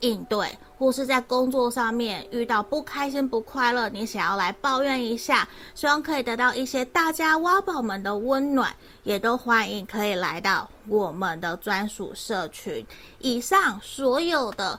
应对，或是在工作上面遇到不开心、不快乐，你想要来抱怨一下，希望可以得到一些大家挖宝们的温暖，也都欢迎可以来到我们的专属社群。以上所有的